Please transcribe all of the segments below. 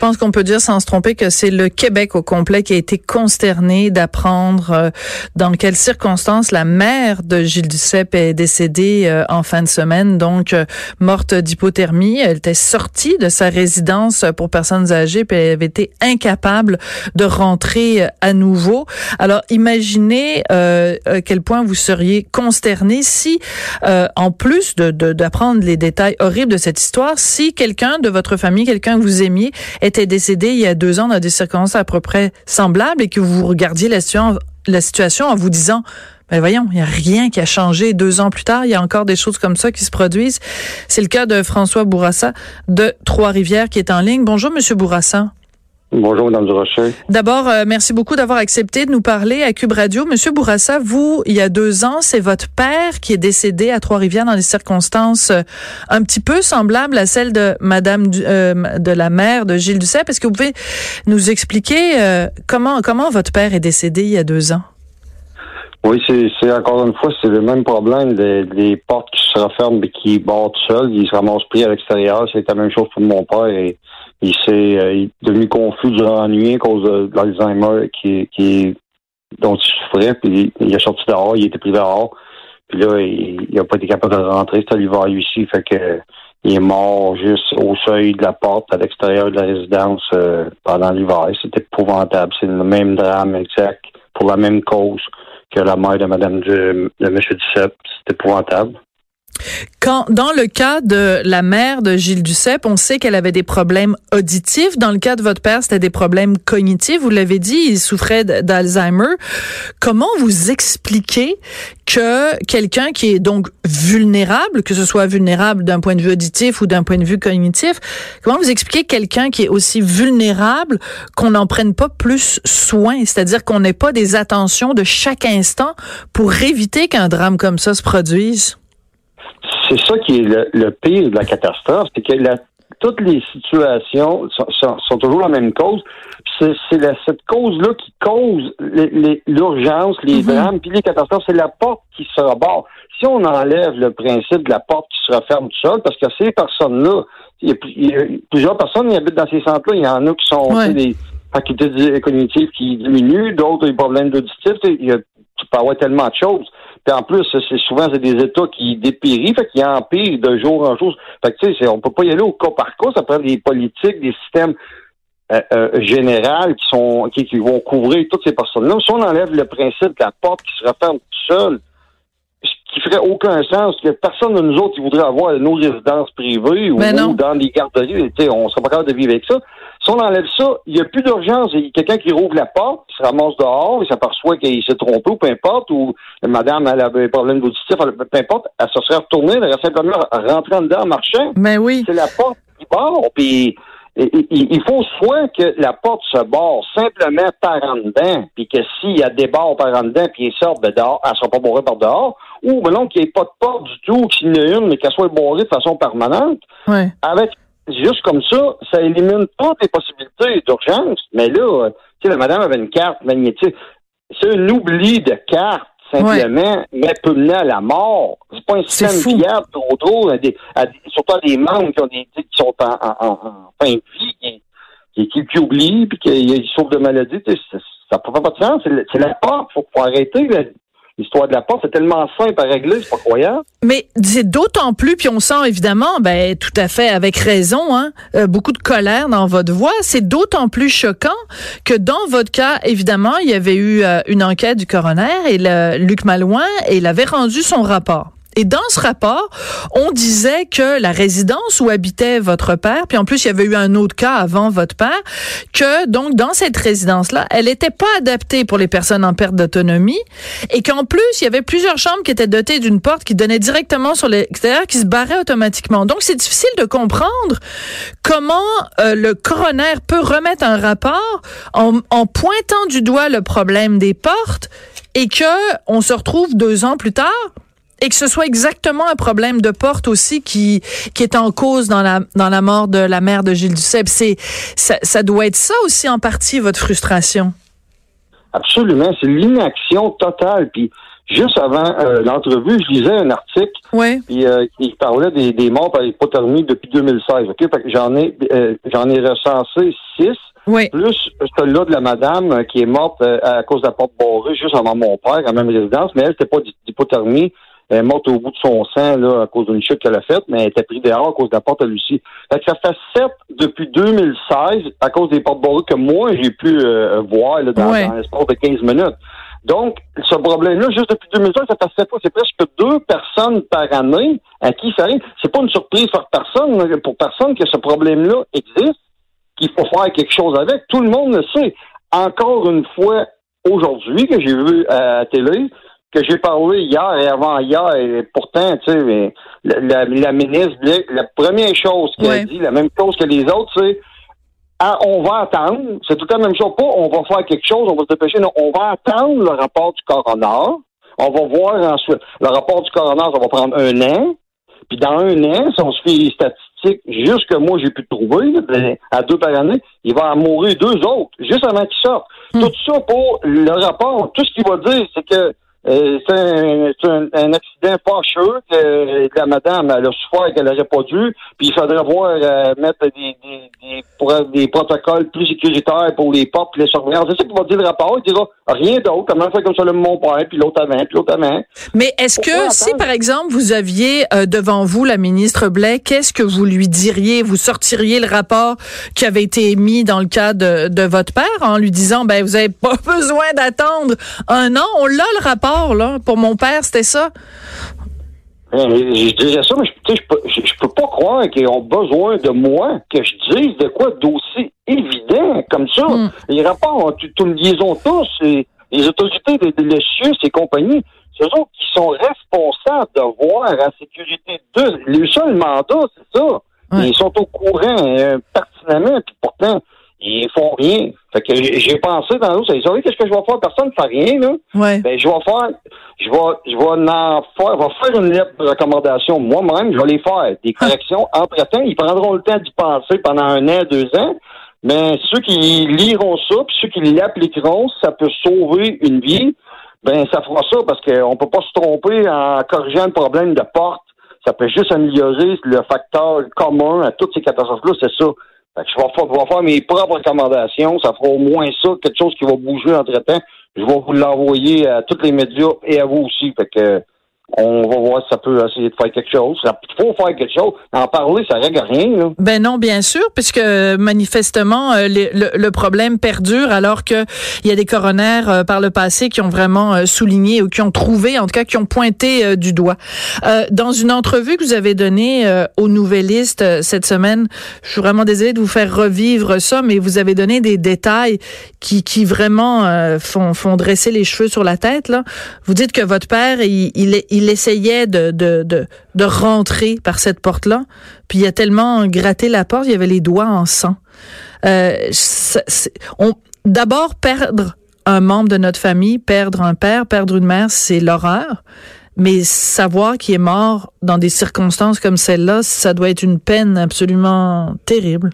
Je pense qu'on peut dire sans se tromper que c'est le Québec au complet qui a été consterné d'apprendre euh, dans quelles circonstances la mère de Gilles Duceppe est décédée euh, en fin de semaine, donc euh, morte d'hypothermie. Elle était sortie de sa résidence pour personnes âgées, puis elle avait été incapable de rentrer à nouveau. Alors imaginez à quel point vous seriez consterné si, en plus de d'apprendre les détails horribles de cette histoire, si quelqu'un de votre famille, quelqu'un que vous aimiez, était décédé il y a deux ans dans des circonstances à peu près semblables et que vous regardiez la situation, en vous disant ben voyons, il n'y a rien qui a changé deux ans plus tard. Il y a encore des choses comme ça qui se produisent. C'est le cas de François Bourassa de Trois-Rivières qui est en ligne. Bonjour, Monsieur Bourassa. Bonjour, Mme Durocher. D'abord, euh, merci beaucoup d'avoir accepté de nous parler à Cube Radio. Monsieur Bourassa, vous, il y a deux ans, c'est votre père qui est décédé à Trois-Rivières dans des circonstances euh, un petit peu semblables à celles de Madame euh, de la mère de Gilles Duceppe. Est-ce que vous pouvez nous expliquer comment comment votre père est décédé il y a deux ans? Oui, c'est encore une fois, c'est le même problème des, portes qui se referment et qui battent seuls. Ils se ramassent pris à l'extérieur. C'est la même chose pour mon père. Et il s'est euh, devenu confus durant la nuit à cause de, l'Alzheimer qui, qui, dont il souffrait. Puis il, est sorti dehors, il était pris dehors. Puis là, il n'a pas été capable de rentrer. C'était l'hiver ici. Fait que il est mort juste au seuil de la porte à l'extérieur de la résidence euh, pendant l'hiver. C'était épouvantable. C'est le même drame exact pour la même cause que la mère de Madame de, de M. Duceppe. C'est épouvantable. Quand, dans le cas de la mère de Gilles Duceppe, on sait qu'elle avait des problèmes auditifs. Dans le cas de votre père, c'était des problèmes cognitifs. Vous l'avez dit, il souffrait d'Alzheimer. Comment vous expliquez que quelqu'un qui est donc vulnérable, que ce soit vulnérable d'un point de vue auditif ou d'un point de vue cognitif, comment vous expliquez quelqu'un qui est aussi vulnérable qu'on n'en prenne pas plus soin, c'est-à-dire qu'on n'ait pas des attentions de chaque instant pour éviter qu'un drame comme ça se produise? C'est ça qui est le, pire de la catastrophe, c'est que toutes les situations sont, toujours la même cause. C'est cette cause-là qui cause l'urgence, les, mm-hmm. drames, puis les catastrophes. C'est la porte qui se rebarre. Si on enlève le principe de la porte qui se referme tout seul, parce que ces personnes-là, il, y, a plusieurs personnes qui habitent dans ces centres-là. Il y en a qui sont des facultés cognitives qui diminuent, d'autres des problèmes d'auditif. Il y a, tu peux avoir tellement de choses. Puis en plus, c'est souvent c'est des États qui dépérissent, fait qu'ils empirent de jour en jour. Fait que tu sais, on peut pas y aller au cas par cas, ça prend des politiques, des systèmes euh, euh généraux qui sont qui, vont couvrir toutes ces personnes-là. Si on enlève le principe de la porte qui se referme tout seul, ce qui ferait aucun sens, que personne de nous autres qui voudrait avoir nos résidences privées ou, ou dans les garderies, on serait pas capable de vivre avec ça. Si on enlève ça, il n'y a plus d'urgence. Il y a quelqu'un qui rouvre la porte, qui se ramasse dehors, il s'aperçoit qu'il s'est trompé ou peu importe, ou madame elle avait un problème d'auditif, peu importe, elle se serait retournée, elle aurait simplement rentré en dedans en marchant. Mais ben oui. C'est la porte qui barre, puis il faut soit que la porte se barre simplement par en dedans, puis que s'il y a des barres par en dedans, puis ils sortent de dehors, elle ne sera pas barrée par dehors, ou non qu'il n'y ait pas de porte du tout, qu'il y en ait une, mais qu'elle soit barrée de façon permanente. Ouais. Avec juste comme ça, ça élimine toutes les possibilités d'urgence. Mais là, tu sais, la madame avait une carte magnétique. C'est un oubli de carte, simplement, mais peut mener à la mort. C'est pas un système fiable trop trop, surtout à des membres qui, ont des, qui sont en, en, fin de vie, qui, qui, qui, oublient, puis qui, souffrent de maladies. Ça n'a pas de sens. C'est la porte. Il faut, arrêter l'histoire de la porte, c'est tellement simple à régler, c'est pas. Mais c'est d'autant plus, puis on sent évidemment, ben tout à fait avec raison, hein, euh, beaucoup de colère dans votre voix. C'est d'autant plus choquant que dans votre cas, évidemment, il y avait eu euh, une enquête du coroner et le, Luc Malouin, et il avait rendu son rapport. Et dans ce rapport, on disait que la résidence où habitait votre père, puis en plus il y avait eu un autre cas avant votre père, que donc dans cette résidence-là, elle n'était pas adaptée pour les personnes en perte d'autonomie, et qu'en plus il y avait plusieurs chambres qui étaient dotées d'une porte qui donnait directement sur l'extérieur, qui se barrait automatiquement. Donc c'est difficile de comprendre comment euh, le coroner peut remettre un rapport en, en pointant du doigt le problème des portes et que on se retrouve deux ans plus tard et que ce soit exactement un problème de porte aussi qui qui est en cause dans la dans la mort de la mère de Gilles Duceppe. C'est ça, ça doit être ça aussi en partie votre frustration? Absolument. C'est l'inaction totale. Puis juste avant euh, l'entrevue, je lisais un article Oui. puis, euh, qui parlait des, des morts par hypothermie depuis 2016. OK? J'en ai euh, j'en ai recensé six. Oui. Plus celle-là de la madame euh, qui est morte euh, à cause de la porte barrée juste avant mon père, à la même résidence, mais elle, c'était pas d'hypothermie. Elle est morte au bout de son sang là, à cause d'une chute qu'elle a faite, mais elle était prise dehors à cause de la porte à Lucie. Fait que ça fait sept depuis 2016 à cause des portes barrées que moi j'ai pu euh, voir là, dans, Ouais. dans l'espace de 15 minutes. Donc, ce problème-là, juste depuis 2016, ça fait sept fois. C'est presque deux personnes par année à qui ça arrive. C'est pas une surprise pour personne, pour personne que ce problème-là existe, qu'il faut faire quelque chose avec. Tout le monde le sait. Encore une fois, aujourd'hui, que j'ai vu à la télé, que j'ai parlé hier et avant-hier, et pourtant, tu sais, la, la, la ministre, la première chose qu'elle Ouais. a dit, la même chose que les autres, c'est ah, on va attendre. C'est tout temps la même chose. Pas on va faire quelque chose, on va se dépêcher. Non, on va attendre le rapport du coroner. On va voir ensuite. Le rapport du coroner, ça va prendre un an. Puis dans un an, si on se fait les statistiques, juste que moi j'ai pu trouver, là, de- à deux par année, il va en mourir deux autres, juste avant qu'ils sortent. Tout ça pour le rapport. Tout ce qu'il va dire, c'est que euh, c'est un, c'est un- un accident fâcheux que la madame elle a souffert qu'elle n'aurait pas dû, puis il faudrait voir euh, mettre des, des, des, pro- des protocoles plus sécuritaires pour les portes et les surveillances. C'est ça qu'il va dire le rapport. Il dira rien d'autre. Comment faire comme ça le mon père, puis l'autre avant, puis l'autre avant. Mais est-ce que si, par exemple, vous aviez euh, devant vous la ministre Blais, qu'est-ce que vous lui diriez? Vous sortiriez le rapport qui avait été émis dans le cas de, de votre père en lui disant, ben, vous avez pas besoin d'attendre un an? On l'a, le rapport, là. Pour mon père, c'était ça. Je dirais ça, mais je, je, peux, je, je peux pas croire qu'ils ont besoin de moi que je dise de quoi d'aussi évident comme ça. Mm. Les rapports, tu, tu les ont tous. et les autorités de, de l'ESIUS et compagnie, c'est eux autres qui sont responsables de voir la sécurité de... Le seul mandat, c'est ça. Ils sont au courant euh, pertinemment, puis pourtant, ils font rien. Fait que j'ai pensé dans l'eau, vous savez qu'est-ce que je vais faire? Personne ne fait rien, là. Ouais. Ben, je vais faire, je vais, je vais en faire, je vais faire une lettre de recommandation moi-même, je vais les faire. Des corrections entre-temps, ils prendront le temps d'y penser pendant un an, deux ans. Mais ceux qui liront ça, puis ceux qui l'appliqueront, ça peut sauver une vie. Ben, ça fera ça parce qu'on peut pas se tromper en corrigeant le problème de porte. Ça peut juste améliorer le facteur commun à toutes ces catastrophes-là, c'est ça. Fait que je vais, faire, je vais faire mes propres recommandations. Ça fera au moins ça, quelque chose qui va bouger entre-temps. Je vais vous l'envoyer à tous les médias et à vous aussi. Fait que on va voir si ça peut essayer de faire quelque chose. Il faut faire quelque chose. En parler, ça règle rien. Ben non, bien sûr, puisque manifestement euh, le, problème perdure, alors que il y a des coronaires euh, par le passé qui ont vraiment euh, souligné ou qui ont trouvé, en tout cas, qui ont pointé du doigt. Dans une entrevue que vous avez donnée aux Nouvellistes cette semaine, je suis vraiment désolée de vous faire revivre ça, mais vous avez donné des détails qui, qui vraiment font, font dresser les cheveux sur la tête. Là, vous dites que votre père, il, il, il essayait de, de, de, de rentrer par cette porte-là, puis il a tellement gratté la porte, il avait les doigts en sang. Euh, d'abord, perdre un membre de notre famille, perdre un père, perdre une mère, c'est l'horreur. Mais savoir qu'il est mort dans des circonstances comme celle-là, ça doit être une peine absolument terrible.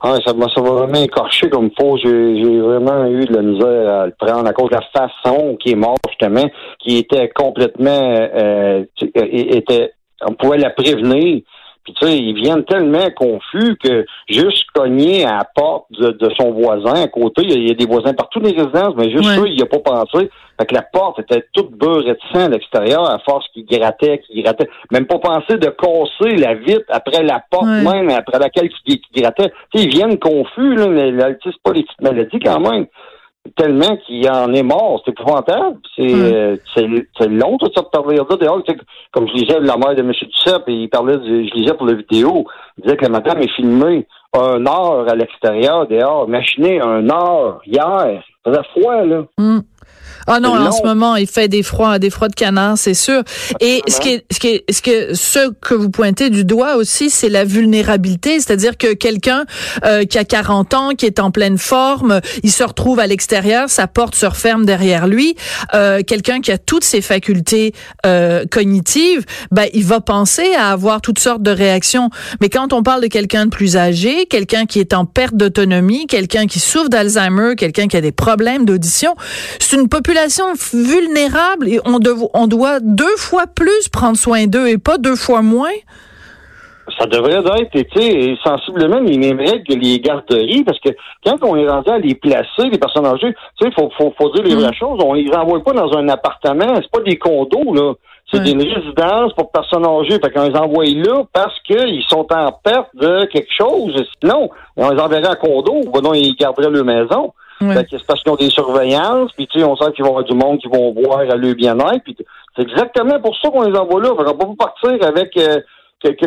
Ah, ça m'a vraiment écorché comme faux. J'ai vraiment eu de la misère à le prendre à cause de la façon qui est mort, justement, qui était complètement euh, tu- euh, était on pouvait la prévenir. Puis tu sais, ils viennent tellement confus que juste cogner à la porte de, de son voisin à côté, il y, a, il y a des voisins partout dans les résidences, mais juste Ouais. ça, il n'y a pas pensé. Fait que la porte était toute beurrée de sang à l'extérieur, à force qu'il grattait, qu'il grattait. Même pas penser de casser la vitre après la porte Ouais. même, après laquelle il, grattait. Tu sais, ils viennent confus, là, mais là, c'est pas les petites maladies quand même. Tellement qu'il en est mort, c'est épouvantable. C'est Ouais. euh, c'est c'est long, tout ça, de parler là. Dehors, tu sais, comme je lisais la mère de M. Duceppe, et il parlait, de- je lisais pour la vidéo, il disait que la madame est filmée un heure à l'extérieur, dehors, machinée un heure, hier. Ça faisait froid, là. Hmm. Ah non, en ce moment, il fait des froids, des froids de canard, c'est sûr. Et ce qui est, ce qui est, ce que, ce que vous pointez du doigt aussi, c'est la vulnérabilité, c'est-à-dire que quelqu'un euh, qui a 40 ans, qui est en pleine forme, il se retrouve à l'extérieur, sa porte se referme derrière lui. Euh, quelqu'un qui a toutes ses facultés euh, cognitives, ben il va penser à avoir toutes sortes de réactions. Mais quand on parle de quelqu'un de plus âgé, quelqu'un qui est en perte d'autonomie, quelqu'un qui souffre d'Alzheimer, quelqu'un qui a des problèmes d'audition, c'est une population vulnérable et on, on doit deux fois plus prendre soin d'eux et pas deux fois moins? Ça devrait être, tu sais, sensiblement les mêmes règles que les garderies, parce que quand on est rendu à les placer, les personnes âgées, tu sais, faut, faut, faut dire les mm. vraies choses, on les envoie pas dans un appartement, c'est pas des condos, là. C'est une résidence pour personnes âgées. Fait qu'on les envoie là parce qu'ils sont en perte de quelque chose. Sinon, on les enverrait à condo, ou non, ils garderaient leur maison. C'est parce qu'ils ont des surveillances, puis tu sais, on sait qu'il va y avoir du monde qui vont voir à leur bien-être. c'est exactement pour ça qu'on les envoie là. Fait qu'on peut pas partir avec euh,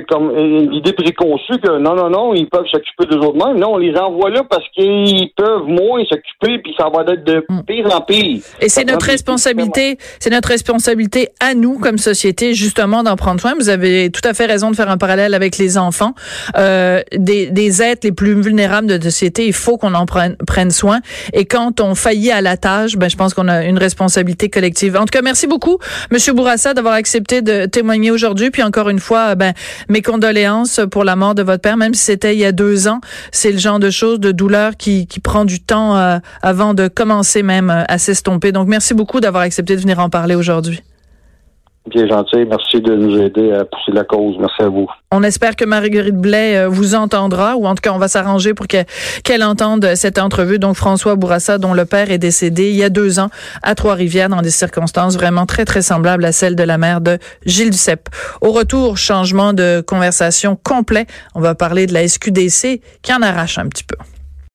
comme une idée préconçue que non, non, non, ils peuvent s'occuper des autres mêmes. Non, on les envoie là parce qu'ils peuvent moins s'occuper, puis ça va être de hmm. pire en pire. Et c'est notre responsabilité, c'est notre responsabilité à nous comme société justement d'en prendre soin. Vous avez tout à fait raison de faire un parallèle avec les enfants, euh, des, des êtres les plus vulnérables de la société. Il faut qu'on en prenne, prenne soin. Et quand on faillit à la tâche, ben je pense qu'on a une responsabilité collective. En tout cas, merci beaucoup, Monsieur Bourassa, d'avoir accepté de témoigner aujourd'hui. Puis encore une fois, ben mes condoléances pour la mort de votre père, même si c'était il y a deux ans. C'est le genre de choses, de douleur qui, qui prend du temps euh, avant de commencer même euh, à s'estomper. Donc, merci beaucoup d'avoir accepté de venir en parler aujourd'hui. Bien gentil. Merci de nous aider à pousser la cause. Merci à vous. On espère que Marguerite Blais euh, vous entendra, ou en tout cas, on va s'arranger pour qu'elle entende cette entrevue. Donc, François Bourassa, dont le père est décédé il y a deux ans à Trois-Rivières, dans des circonstances vraiment très, très semblables à celles de la mère de Gilles Duceppe. Au retour, changement de conversation complet. On va parler de la SQDC qui en arrache un petit peu.